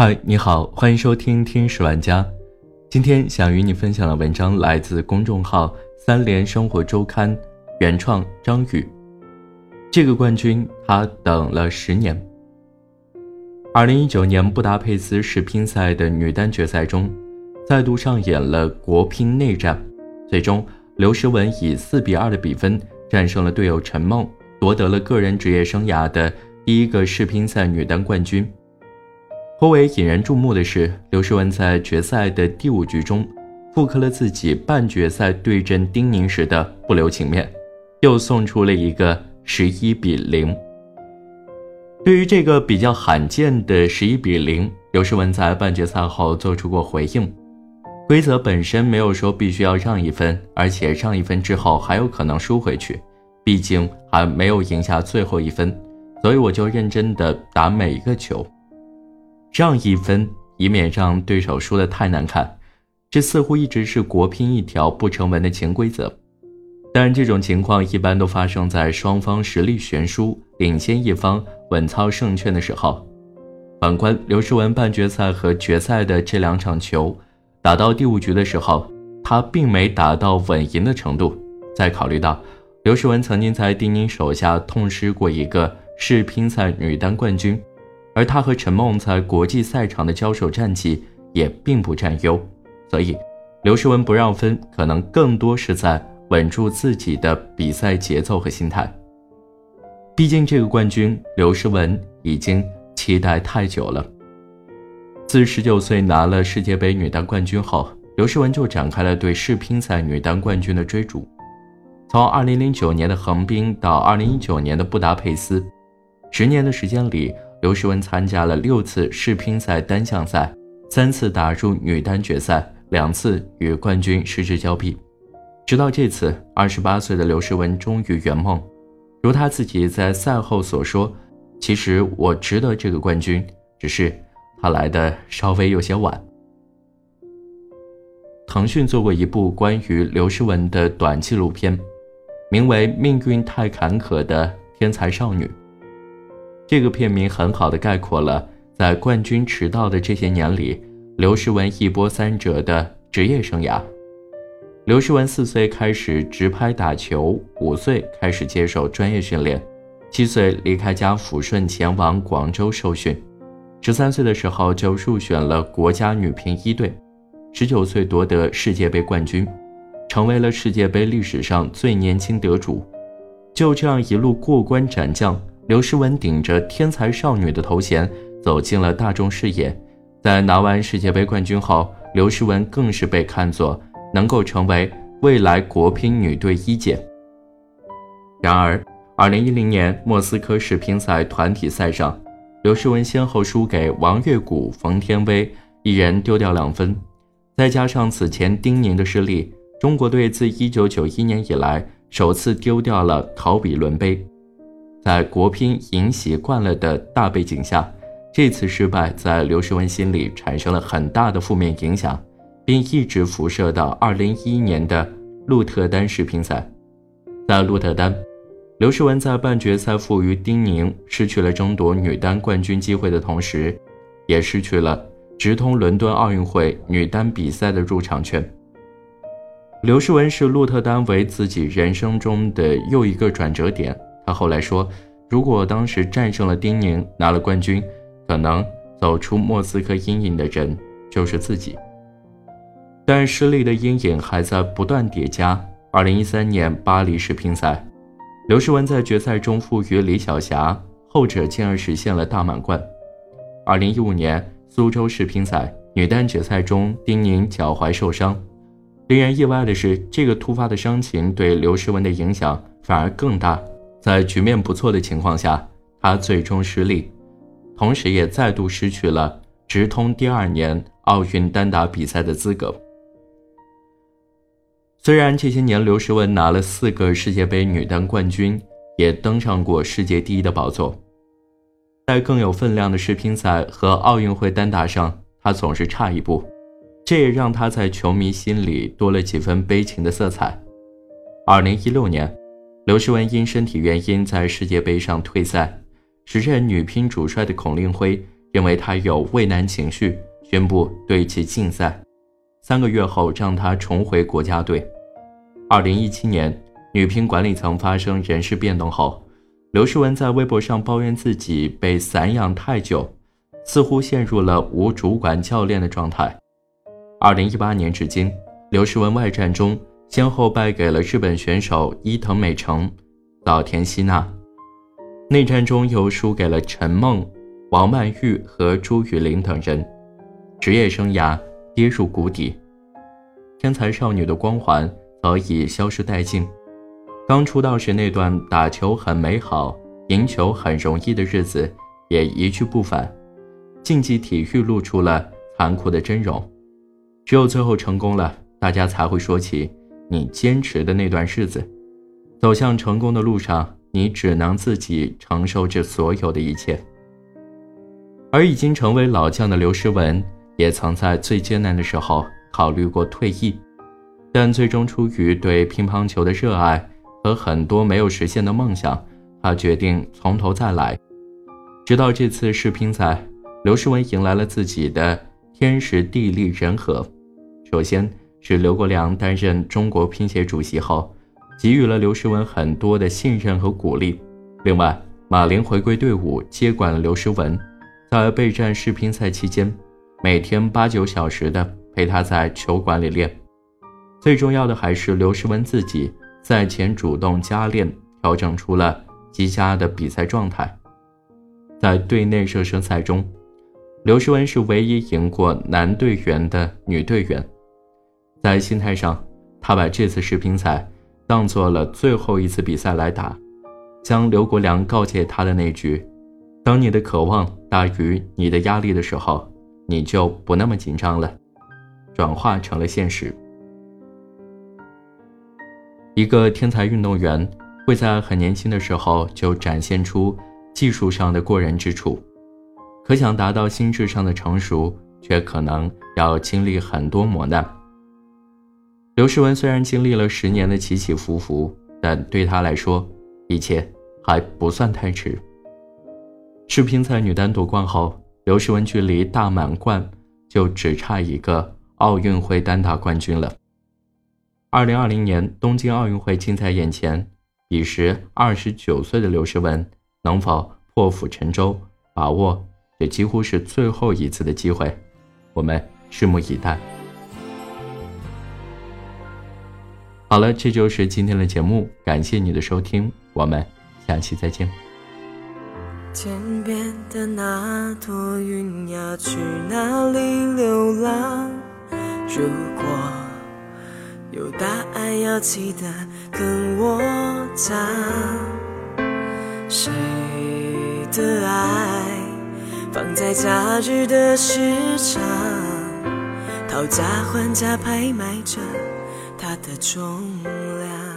嗨，你好，欢迎收听《听史玩家》。今天想与你分享的文章来自公众号“三联生活周刊”，原创张宇。这个冠军他等了十年。二零一九年布达佩斯世乒赛的女单决赛中，再度上演了国乒内战，最终刘诗雯以四比二的比分战胜了队友陈梦，夺得了个人职业生涯的第一个世乒赛女单冠军。颇为引人注目的是，刘诗雯在决赛的第五局中，复刻了自己半决赛对阵丁宁时的不留情面，又送出了一个十一比零。对于这个比较罕见的十一比零，刘诗雯在半决赛后做出过回应：规则本身没有说必须要让一分，而且让一分之后还有可能输回去，毕竟还没有赢下最后一分，所以我就认真的打每一个球。让一分，以免让对手输得太难看，这似乎一直是国乒一条不成文的潜规则。但这种情况一般都发生在双方实力悬殊、领先一方稳操胜券的时候。反观刘诗雯半决赛和决赛的这两场球，打到第五局的时候，她并没打到稳赢的程度。再考虑到刘诗雯曾经在丁宁手下痛失过一个世乒赛女单冠军。而他和陈梦在国际赛场的交手战绩也并不占优，所以刘诗雯不让分，可能更多是在稳住自己的比赛节奏和心态。毕竟这个冠军，刘诗雯已经期待太久了。自十九岁拿了世界杯女单冠军后，刘诗雯就展开了对世乒赛女单冠军的追逐。从2009年的横滨到2019年的布达佩斯，十年的时间里。刘诗雯参加了六次世乒赛单项赛，三次打入女单决赛，两次与冠军失之交臂。直到这次，二十八岁的刘诗雯终于圆梦。如她自己在赛后所说：“其实我值得这个冠军，只是他来的稍微有些晚。”腾讯做过一部关于刘诗雯的短纪录片，名为《命运太坎坷的天才少女》。这个片名很好的概括了在冠军迟到的这些年里，刘诗雯一波三折的职业生涯。刘诗雯四岁开始直拍打球，五岁开始接受专业训练，七岁离开家抚顺前往广州受训，十三岁的时候就入选了国家女乒一队，十九岁夺得世界杯冠军，成为了世界杯历史上最年轻得主。就这样一路过关斩将。刘诗雯顶着天才少女的头衔走进了大众视野，在拿完世界杯冠军后，刘诗雯更是被看作能够成为未来国乒女队一姐。然而，2010年莫斯科世乒赛团体赛上，刘诗雯先后输给王月谷、冯天薇，一人丢掉两分，再加上此前丁宁的失利，中国队自1991年以来首次丢掉了考比伦杯。在国乒赢习惯了的大背景下，这次失败在刘诗雯心里产生了很大的负面影响，并一直辐射到2011年的鹿特丹世乒赛。在鹿特丹，刘诗雯在半决赛负于丁宁，失去了争夺女单冠军机会的同时，也失去了直通伦敦奥运会女单比赛的入场券。刘诗雯是鹿特丹为自己人生中的又一个转折点。他后来说：“如果当时战胜了丁宁，拿了冠军，可能走出莫斯科阴影的人就是自己。”但失利的阴影还在不断叠加。二零一三年巴黎世乒赛，刘诗雯在决赛中负于李晓霞，后者进而实现了大满贯。二零一五年苏州世乒赛女单决赛中，丁宁脚踝受伤。令人意外的是，这个突发的伤情对刘诗雯的影响反而更大。在局面不错的情况下，他最终失利，同时也再度失去了直通第二年奥运单打比赛的资格。虽然这些年刘诗雯拿了四个世界杯女单冠军，也登上过世界第一的宝座，在更有分量的世乒赛和奥运会单打上，她总是差一步，这也让她在球迷心里多了几分悲情的色彩。二零一六年。刘诗雯因身体原因在世界杯上退赛，时任女乒主帅的孔令辉认为她有畏难情绪，宣布对其禁赛。三个月后，让她重回国家队。二零一七年，女乒管理层发生人事变动后，刘诗雯在微博上抱怨自己被散养太久，似乎陷入了无主管教练的状态。二零一八年至今，刘诗雯外战中先后败给了日本选手伊藤美诚、早田希娜，内战中又输给了陈梦、王曼玉和朱雨玲等人，职业生涯跌入谷底，天才少女的光环。早已消失殆尽。刚出道时那段打球很美好、赢球很容易的日子也一去不返。竞技体育露出了残酷的真容。只有最后成功了，大家才会说起你坚持的那段日子。走向成功的路上，你只能自己承受这所有的一切。而已经成为老将的刘诗雯，也曾在最艰难的时候考虑过退役。但最终出于对乒乓球的热爱和很多没有实现的梦想，他决定从头再来。直到这次世乒赛，刘诗雯迎来了自己的天时地利人和。首先是刘国梁担任中国乒协主席后，给予了刘诗雯很多的信任和鼓励。另外，马林回归队伍接管了刘诗雯，在备战世乒赛期间，每天八九小时的陪她在球馆里练。最重要的还是刘诗雯自己赛前主动加练，调整出了极佳的比赛状态。在队内热身赛中，刘诗雯是唯一赢过男队员的女队员。在心态上，他把这次世乒赛当做了最后一次比赛来打，将刘国梁告诫他的那句“当你的渴望大于你的压力的时候，你就不那么紧张了”，转化成了现实。一个天才运动员会在很年轻的时候就展现出技术上的过人之处，可想达到心智上的成熟，却可能要经历很多磨难。刘诗雯虽然经历了十年的起起伏伏，但对她来说，一切还不算太迟。世乒赛女单夺冠后，刘诗雯距离大满贯就只差一个奥运会单打冠军了。二零二零年东京奥运会近在眼前，彼时二十九岁的刘诗雯能否破釜沉舟，把握这几乎是最后一次的机会？我们拭目以待。好了，这就是今天的节目，感谢你的收听，我们下期再见。天边的那朵云要去哪里流浪？如果。有答案要记得跟我讲，谁的爱放在假日的市场，讨价还价拍卖着的重量。